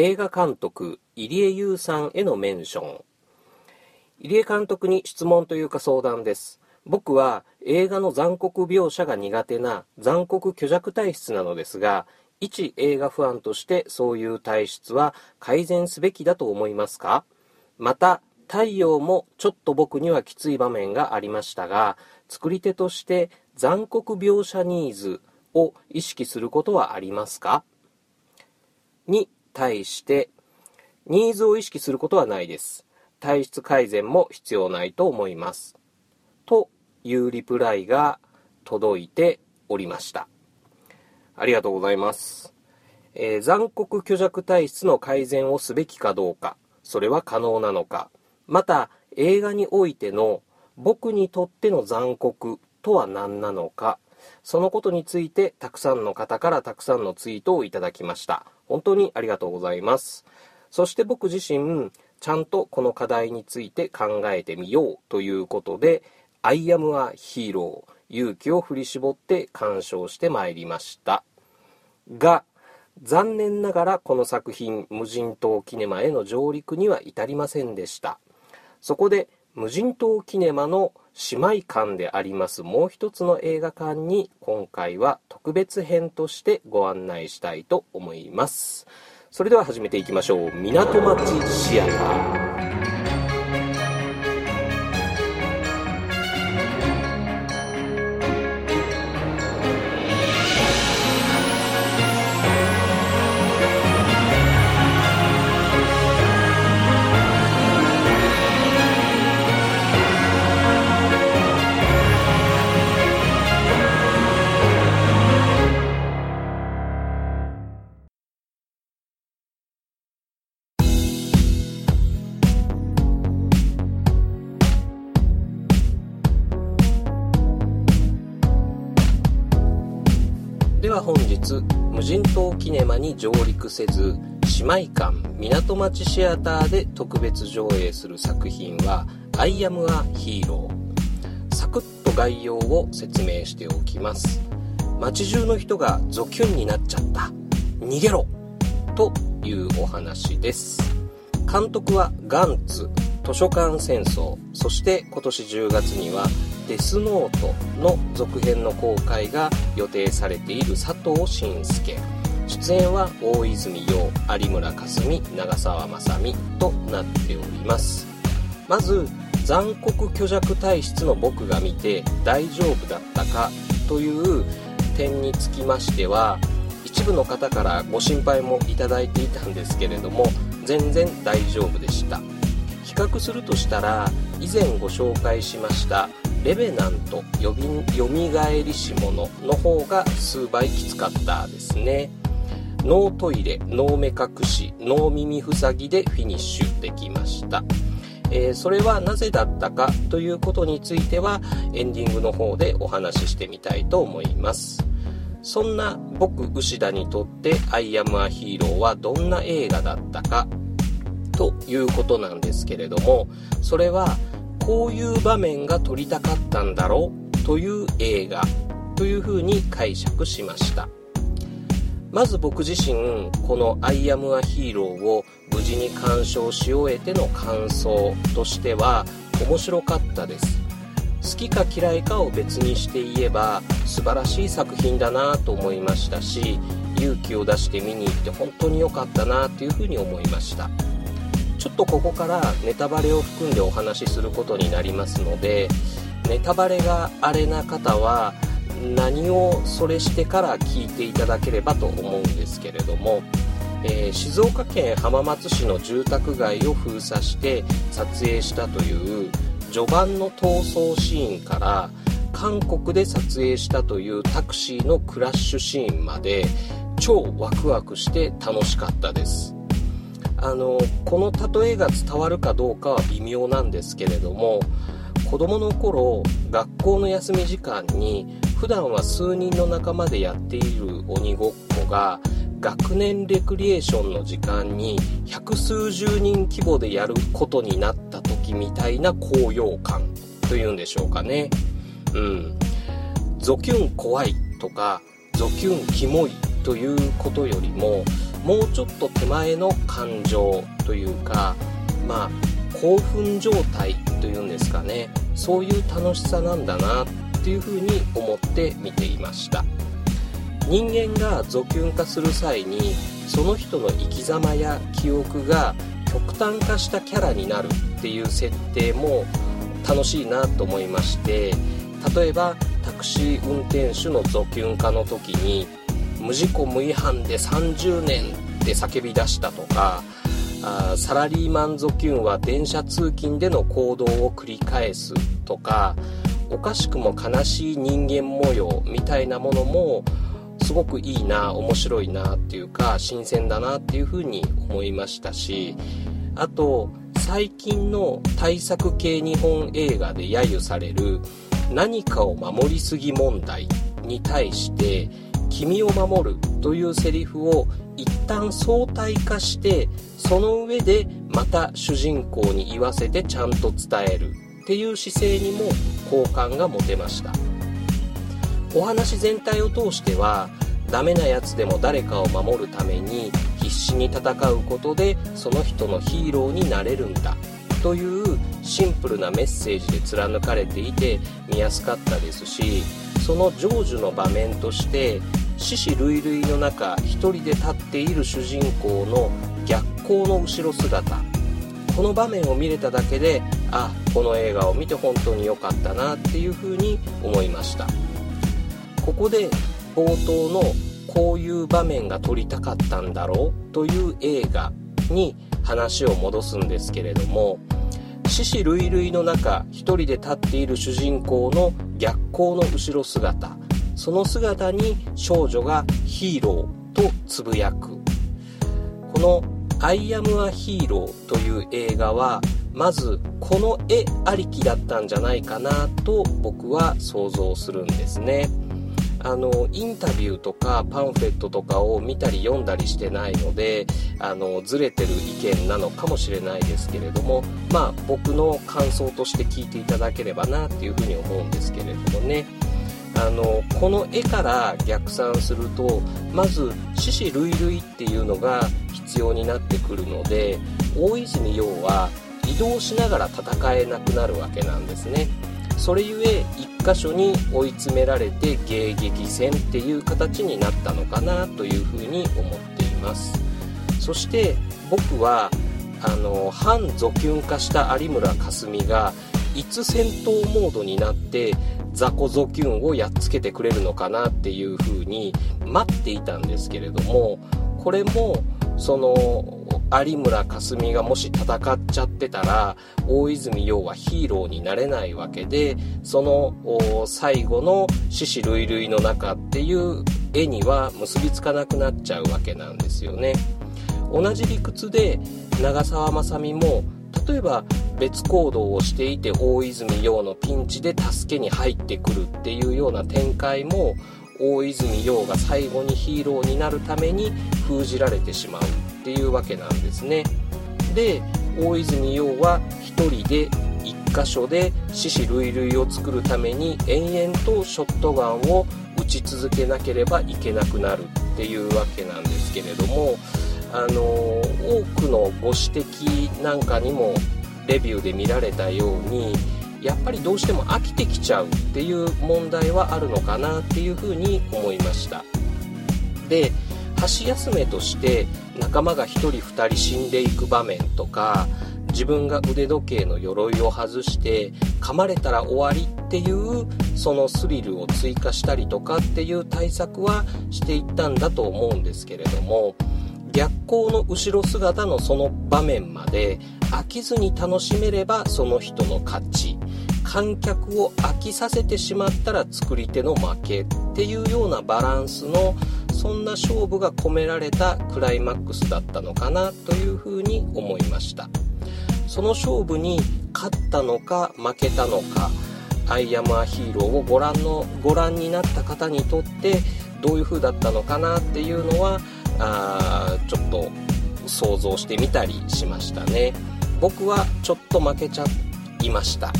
映画監督入江優さんへのメンション。入江監督に質問というか相談です。僕は映画の残酷描写が苦手な残酷虚弱体質なのですが一映画ファンとしてそういう体質は改善すべきだと思いますか？また太陽もちょっと僕にはきつい場面がありましたが作り手として残酷描写ニーズを意識することはありますか？に対してニーズを意識することはないです。体質改善も必要ないと思います。というリプライが届いておりました。ありがとうございます、えー、残酷虚弱体質の改善をすべきかどうか。それは可能なのか。また映画においての僕にとっての残酷とは何なのか。そのことについてたくさんの方からたくさんのツイートをいただきました。本当にありがとうございます。そして僕自身ちゃんとこの課題について考えてみようということで I am a hero 勇気を振り絞って鑑賞してまいりました。が残念ながらこの作品無人島キネマへの上陸には至りませんでした。そこで無人島キネマの姉妹館でありますもう一つの映画館に今回は特別編としてご案内したいと思います。それでは始めていきましょう。港町シアター。は本日無人島キネマに上陸せず姉妹館港町シアターで特別上映する作品は「アイアム・ア・ヒーロー」サクッと概要を説明しておきます。街中の人がゾキュンになっちゃった。逃げろ。というお話です。監督はガンツ図書館戦争。そして今年10月にはデスノートの続編の公開が予定されている佐藤慎介。出演は大泉洋有村架純長澤まさみとなっております。まず残酷虚弱体質の僕が見て大丈夫だったかという点につきましては一部の方からご心配もいただいていたんですけれども全然大丈夫でした。比較するとしたら以前ご紹介しましたレベナントよみがえりし者の方が数倍きつかったですね。ノートイレノー目隠しノー耳塞ぎでフィニッシュできました。えー、それはなぜだったかということについてはエンディングの方でお話ししてみたいと思います。そんな僕牛田にとって「アイアム・ア・ヒーロー」はどんな映画だったかということなんですけれどもそれはこういう場面が撮りたかったんだろうという映画というふうに解釈しました。まず僕自身この「アイアム・ア・ヒーロー」を無事に鑑賞し終えての感想としては面白かったです。好きか嫌いかを別にして言えば素晴らしい作品だなと思いましたし勇気を出して見に行って本当に良かったなというふうに思いました。ちょっとここからネタバレを含んでお話しすることになりますのでネタバレがあれな方は何をそれしてから聞いていただければと思うんですけれども、えー、静岡県浜松市の住宅街を封鎖して撮影したという序盤の逃走シーンから韓国で撮影したというタクシーのクラッシュシーンまで超ワクワクして楽しかったです。あのこの例えが伝わるかどうかは微妙なんですけれども子供の頃学校の休み時間に普段は数人の仲間でやっている鬼ごっこが学年レクリエーションの時間に百数十人規模でやることになった時みたいな高揚感というんでしょうかね。うん。ゾキュン怖いとかゾキュンキモいということよりももうちょっと手前の感情というかまあ興奮状態というんですかね。そういう楽しさなんだなっていうふうに思って見ていました。人間がゾキュン化する際にその人の生き様や記憶が極端化したキャラになるっていう設定も楽しいなと思いまして例えばタクシー運転手のゾキュン化の時に無事故無違反で30年って叫び出したとかあサラリーマンゾキュンは電車通勤での行動を繰り返すとかおかしくも悲しい人間模様みたいなものもすごくいいな面白いなっていうか新鮮だなっていうふうに思いましたしあと最近の対策系日本映画で揶揄される何かを守りすぎ問題に対して「君を守る」というセリフを一旦相対化してその上でまた主人公に言わせてちゃんと伝えるっていう姿勢にも好感が持てました。お話全体を通してはダメなやつでも誰かを守るために必死に戦うことでその人のヒーローになれるんだというシンプルなメッセージで貫かれていて見やすかったですしその成就の場面として死死類類の中一人で立っている主人公の逆光の後ろ姿。この場面を見れただけであこの映画を見て本当に良かったなっていうふうに思いました。ここで冒頭のこういう場面が撮りたかったんだろうという映画に話を戻すんですけれども死死類類の中一人で立っている主人公の逆光の後ろ姿その姿に少女がヒーローとつぶやくこの「アイアム・ア・ヒーロー」という映画はまずこの絵ありきだったんじゃないかなと僕は想像するんですね。あのインタビューとかパンフレットとかを見たり読んだりしてないのであのずれてる意見なのかもしれないですけれどもまあ僕の感想として聞いていただければなっていうふうに思うんですけれどもね。あのこの絵から逆算するとまず獅子類類っていうのが必要になってくるので大泉洋は移動しながら戦えなくなるわけなんですね。それゆえ1箇所に追い詰められて迎撃戦っていう形になったのかなというふうに思っています。そして僕はあの反ゾキュン化した有村架純がいつ戦闘モードになって雑魚ゾキュンをやっつけてくれるのかなっていう風に待っていたんですけれどもこれもその有村架純がもし戦っちゃってたら大泉洋はヒーローになれないわけでその最後の獅子類類の中っていう絵には結びつかなくなっちゃうわけなんですよね。同じ理屈で長澤まさみも例えば別行動をしていて大泉洋のピンチで助けに入ってくるっていうような展開も大泉洋が最後にヒーローになるために封じられてしまう。っていうわけなんですね。で大泉洋は1人で1箇所で獅子類類を作るために延々とショットガンを撃ち続けなければいけなくなるっていうわけなんですけれどもあの多くのご指摘なんかにもレビューで見られたようにやっぱりどうしても飽きてきちゃうっていう問題はあるのかなっていうふうに思いました。で箸休めとして仲間が1人2人死んでいく場面とか自分が腕時計の鎧を外して噛まれたら終わりっていうそのスリルを追加したりとかっていう対策はしていったんだと思うんですけれども逆光の後ろ姿のその場面まで飽きずに楽しめればその人の勝ち。観客を飽きさせてしまったら作り手の負けっていうようなバランスのそんな勝負が込められたクライマックスだったのかなというふうに思いました。その勝負に勝ったのか負けたのかアイアムアヒーローをご覧のご覧になった方にとってどういう風だったのかなっていうのはあちょっと想像してみたりしましたね。僕はちょっと負けちゃいました。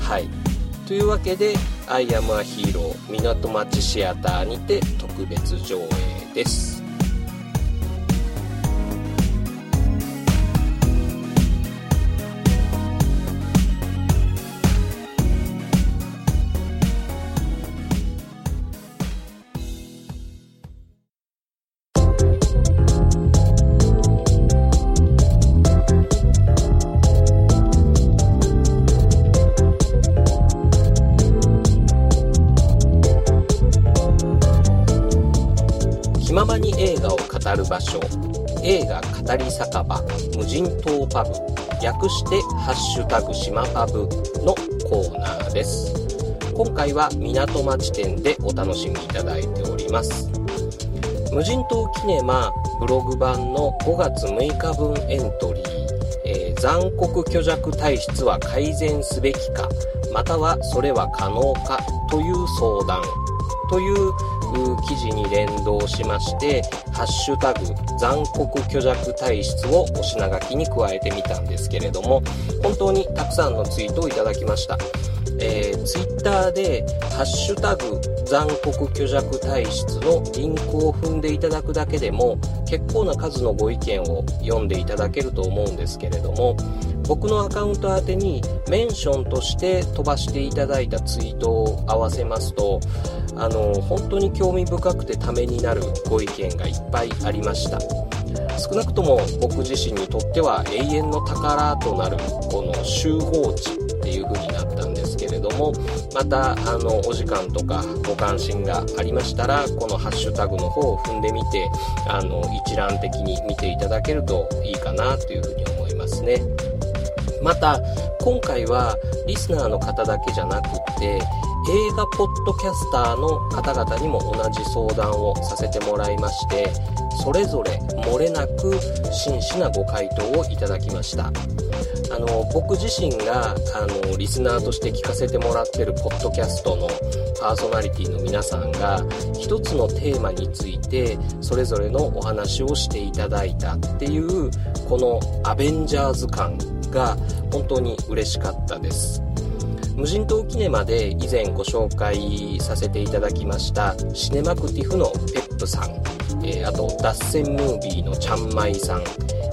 はい。というわけで「アイアムアヒーロー港町シアター」にて特別上映です。してハッシュタグ島パブのコーナーです。今回は港町店でお楽しみいただいております。無人島キネマブログ版の5月6日分エントリー、えー、残酷虚弱体質は改善すべきかまたはそれは可能かという相談。という記事に連動しまして「ハッシュタグ残酷虚弱体質」をお品書きに加えてみたんですけれども本当にたくさんのツイートをいただきました。えー、ツイッターで「ハッシュタグ残酷虚弱体質」のリンクを踏んでいただくだけでも結構な数のご意見を読んでいただけると思うんですけれども僕のアカウント宛てにメンションとして飛ばしていただいたツイートを合わせますとあの本当に興味深くてためになるご意見がいっぱいありました。少なくとも僕自身にとっては永遠の宝となるこの集合値っていう風になったんですけれどもまたあのお時間とかご関心がありましたらこのハッシュタグの方を踏んでみてあの一覧的に見ていただけるといいかなというふうに思いますね。また今回はリスナーの方だけじゃなくって映画ポッドキャスターの方々にも同じ相談をさせてもらいましてそれぞれ漏れなく真摯なご回答をいただきました。あの僕自身があのリスナーとして聞かせてもらってるポッドキャストのパーソナリティの皆さんが一つのテーマについてそれぞれのお話をしていただいたっていうこのアベンジャーズ感が本当に嬉しかったです。無人島キネマで以前ご紹介させていただきましたシネマクティフのペップさん、えー、あと脱線ムービーのちゃんまいさん、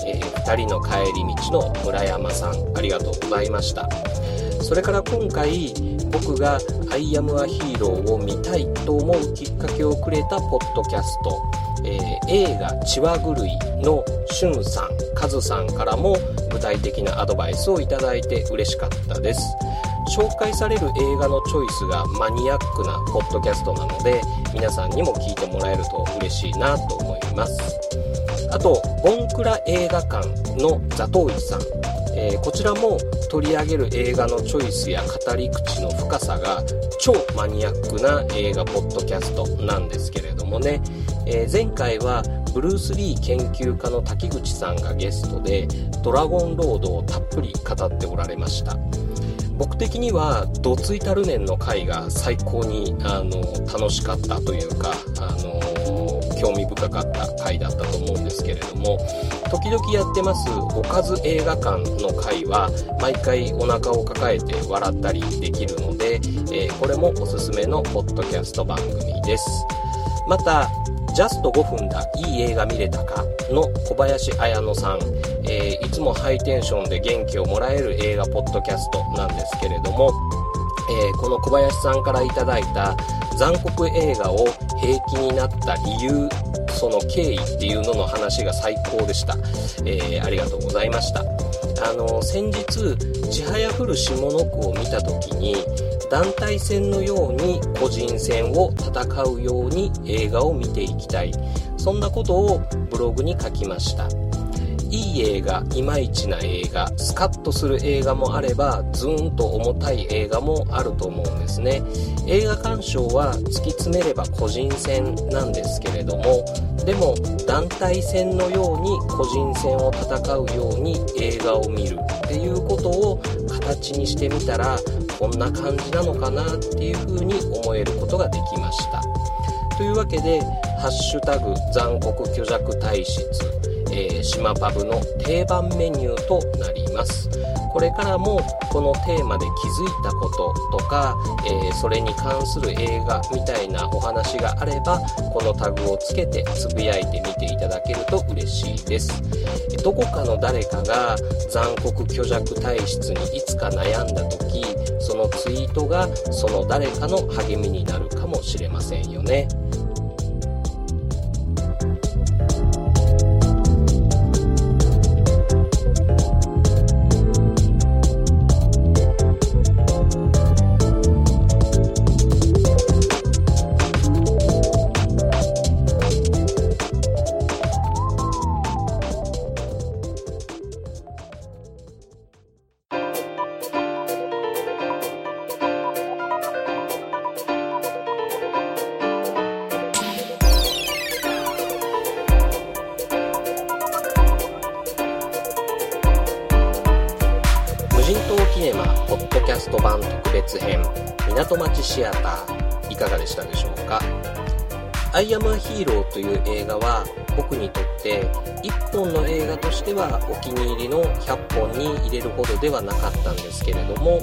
えー、2人の帰り道の村山さんありがとうございました。それから今回僕が「アイアムアヒーロー」を見たいと思うきっかけをくれたポッドキャスト、えー、映画「血は狂い」のしゅんさんカズさんからも具体的なアドバイスをいただいて嬉しかったです。紹介される映画のチョイスがマニアックなポッドキャストなので皆さんにも聞いてもらえると嬉しいなと思います。あとボンクラ映画館のザトウイさん、えー、こちらも取り上げる映画のチョイスや語り口の深さが超マニアックな映画ポッドキャストなんですけれどもね、えー、前回はブルース・リー研究家の滝口さんがゲストでドラゴンロードをたっぷり語っておられました。僕的にはどついたる年の回が最高にあの楽しかったというかあの興味深かった回だったと思うんですけれども時々やってますおかず映画館の回は毎回お腹を抱えて笑ったりできるので、えー、これもおすすめのポッドキャスト番組です。またジャスト5分だいい映画見れたか？の小林彩乃さん、えー、いつもハイテンションで元気をもらえる映画ポッドキャストなんですけれども、えー、この小林さんから頂いた残酷映画を平気になった理由その経緯っていうのの話が最高でした、えー、ありがとうございました。あの先日「ちはやふる下の句」を見た時に団体戦のように個人戦を戦うように映画を見ていきたい。そんなことをブログに書きました。いい映画いまいちな映画スカッとする映画もあればズーンと重たい映画もあると思うんですね。映画鑑賞は突き詰めれば個人戦なんですけれどもでも団体戦のように個人戦を戦うように映画を見るっていうことを形にしてみたらこんな感じなのかなっていうふうに思えることができました。というわけで「ハッシュタグ残酷虚弱体質」えー、島パブの定番メニューとなります。これからもこのテーマで気づいたこととか、えー、それに関する映画みたいなお話があればこのタグをつけてつぶやいてみていただけると嬉しいです。どこかの誰かが残酷虚弱体質にいつか悩んだ時そのツイートがその誰かの励みになるかもしれませんよね。1本の映画としてはお気に入りの100本に入れるほどではなかったんですけれども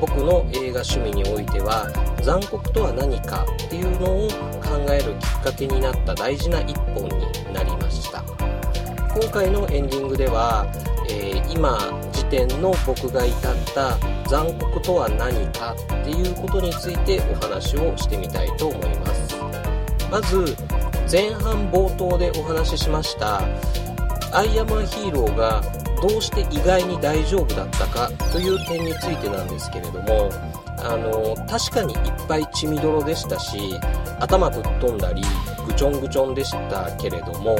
僕の映画趣味においては残酷とは何かっていうのを考えるきっかけになった大事な1本になりました。今回のエンディングでは、えー、今時点の僕が至った残酷とは何かっていうことについてお話をしてみたいと思います。まず前半冒頭でお話ししましたアイアムアヒーローがどうして意外に大丈夫だったかという点についてなんですけれどもあの確かにいっぱい血みどろでしたし頭ぶっ飛んだりぐちょんぐちょんでしたけれども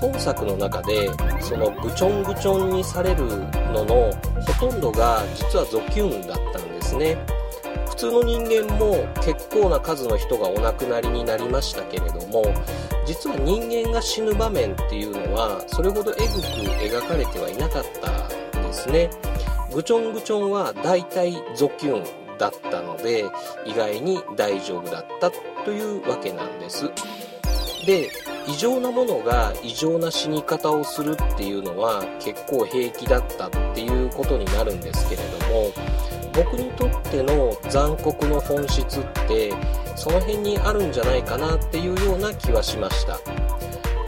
本作の中でそのぐちょんぐちょんにされるののほとんどが実はゾキュンだったんですね。普通の人間も結構な数の人がお亡くなりになりましたけれども実は人間が死ぬ場面っていうのはそれほどエグく描かれてはいなかったんですね。ぐちょんぐちょんは大体ゾキュンだったので意外に大丈夫だったというわけなんです。で異常なものが異常な死に方をするっていうのは結構平気だったっていうことになるんですけれども僕にとっての残酷の本質ってその辺にあるんじゃないかなっていうような気はしました。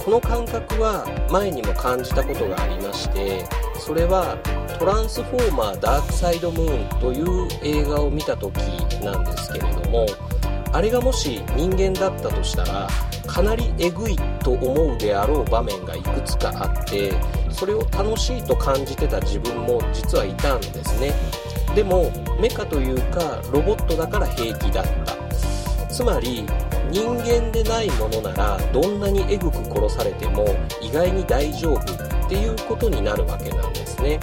この感覚は前にも感じたことがありましてそれはトランスフォーマーダークサイドムーンという映画を見た時なんですけれどもあれがもし人間だったとしたらかなりえぐいと思うであろう場面がいくつかあってそれを楽しいと感じてた自分も実はいたんですね。でもメカというかロボットだから平気だった。つまり人間でないものならどんなにえぐく殺されても意外に大丈夫っていうことになるわけなんですね。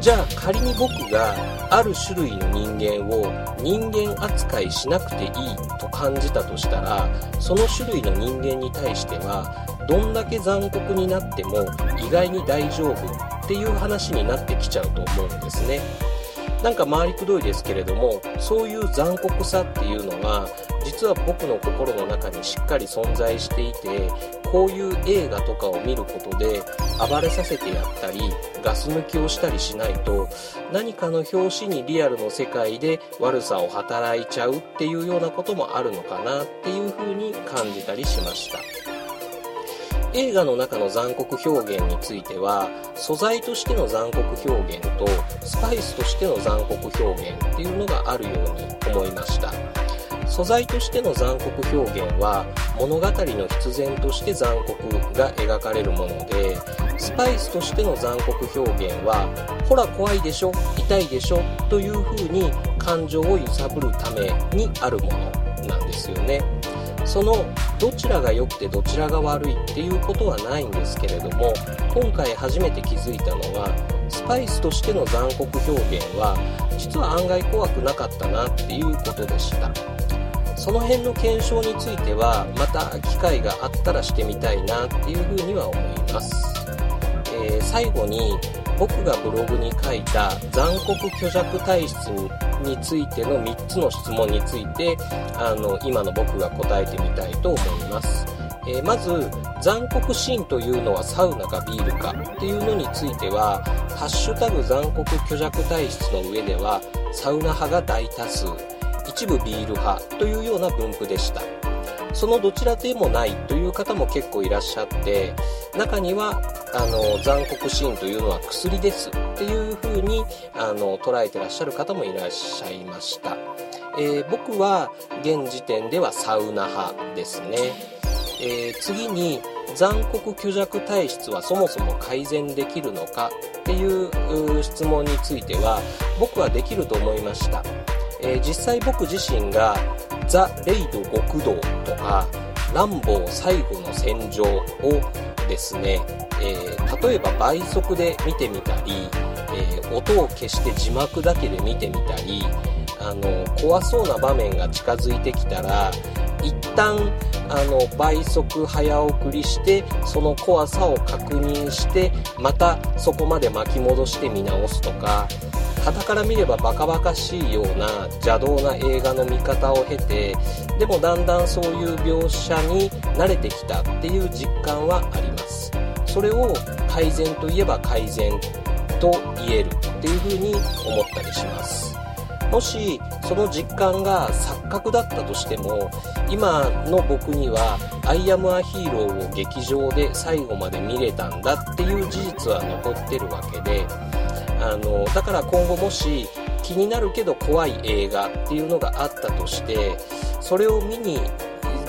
じゃあ仮に僕がある種類の人間を人間扱いしなくていいと感じたとしたらその種類の人間に対してはどんだけ残酷になっても意外に大丈夫っていう話になってきちゃうと思うんですね。なんか回りくどいですけれどもそういう残酷さっていうのは実は僕の心の中にしっかり存在していてこういう映画とかを見ることで暴れさせてやったりガス抜きをしたりしないと何かの表紙にリアルの世界で悪さを働いちゃうっていうようなこともあるのかなっていうふうに感じたりしました。映画の中の残酷表現については素材としての残酷表現とスパイスとしての残酷表現っていうのがあるように思いました。素材としての残酷表現は物語の必然として残酷が描かれるものでスパイスとしての残酷表現はほら怖いでしょ痛いでしょという風に感情を揺さぶるためにあるものなんですよね。そのどちらが良くてどちらが悪いっていうことはないんですけれども今回初めて気づいたのはスパイスとしての残酷表現は実は案外怖くなかったなっていうことでした。その辺の検証についてはまた機会があったらしてみたいなっていうふうには思います、えー、最後に僕がブログに書いた残酷虚弱体質についての3つの質問についてあの今の僕が答えてみたいと思います、えー、まず残酷シーンというのはサウナかビールかっていうのについては「ハッシュタグ残酷虚弱体質」の上ではサウナ派が大多数一部ビール派というような分布でした。そのどちらでもないという方も結構いらっしゃって中にはあの残酷シーンというのは薬ですっていう風にあの捉えてらっしゃる方もいらっしゃいました、えー、僕は現時点ではサウナ派ですね、えー、次に残酷虚弱体質はそもそも改善できるのかっていう質問については僕はできると思いました。えー、実際僕自身がザ・レイド極道とかランボー最後の戦場をですね、えー、例えば倍速で見てみたり、えー、音を消して字幕だけで見てみたりあの怖そうな場面が近づいてきたら一旦あの倍速早送りしてその怖さを確認してまたそこまで巻き戻して見直すとか傍から見ればバカバカしいような邪道な映画の見方を経てでもだんだんそういう描写に慣れてきたっていう実感はあります。それを改善といえば改善と言えるっていうふうに思ったりします。もしその実感が錯覚だったとしても今の僕には「アイアム・ア・ヒーロー」を劇場で最後まで見れたんだっていう事実は残ってるわけであのだから今後もし気になるけど怖い映画っていうのがあったとしてそれを見に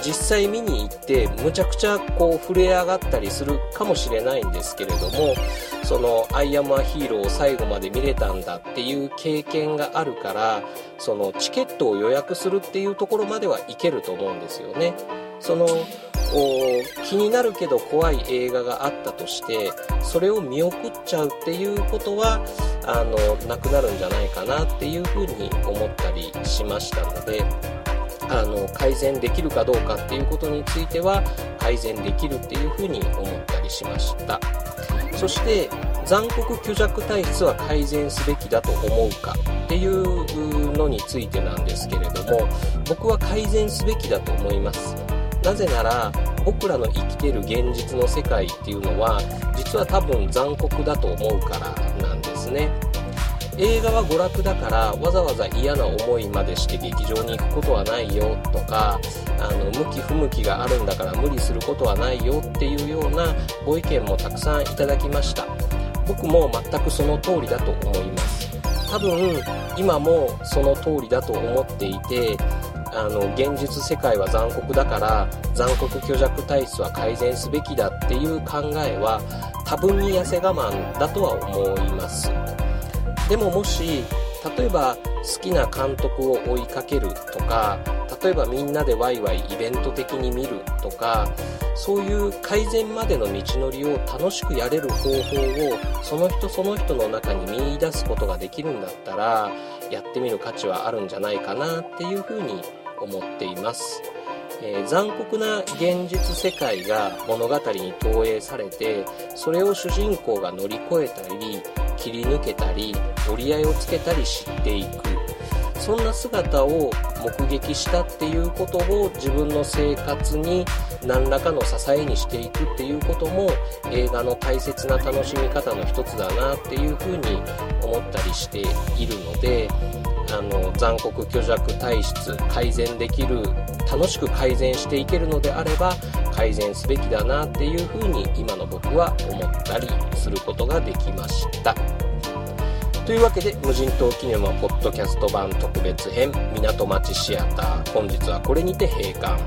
実際見に行ってむちゃくちゃこう震え上がったりするかもしれないんですけれどもその「アイアム・ア・ヒーロー」を最後まで見れたんだっていう経験があるからそのチケットを予約するっていうところまではいけると思うんですよね。その気になるけど怖い映画があったとしてそれを見送っちゃうっていうことはあのなくなるんじゃないかなっていうふうに思ったりしましたのであの改善できるかどうかっていうことについては改善できるっていうふうに思ったりしました。そして残酷虚弱体質は改善すべきだと思うかっていうのについてなんですけれども僕は改善すべきだと思います。なぜなら僕らの生きてる現実の世界っていうのは実は多分残酷だと思うからなんですね。映画は娯楽だからわざわざ嫌な思いまでして劇場に行くことはないよとかあの向き不向きがあるんだから無理することはないよっていうようなご意見もたくさんいただきました。僕も全くその通りだと思います。多分今もその通りだと思っていてあの現実世界は残酷だから残酷虚弱体質は改善すべきだっていう考えは多分に痩せ我慢だとは思います。でももし例えば好きな監督を追いかけるとか例えばみんなでワイワイイベント的に見るとかそういう改善までの道のりを楽しくやれる方法をその人その人の中に見いだすことができるんだったらやってみる価値はあるんじゃないかなっていうふうに思っています。えー、残酷な現実世界が物語に投影されてそれを主人公が乗り越えたり切り抜けたり折り合いをつけたり知っていく。そんな姿を目撃したっていうことを自分の生活に何らかの支えにしていくっていうことも映画の大切な楽しみ方の一つだなっていうふうに思ったりしているのであの残酷虚弱体質改善できる楽しく改善していけるのであれば改善すべきだなっていうふうに今の僕は思ったりすることができました。というわけで無人島キネマポッドキャスト版特別編港町シアター本日はこれにて閉館。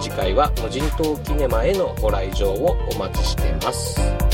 次回は無人島キネマへのご来場をお待ちしてます。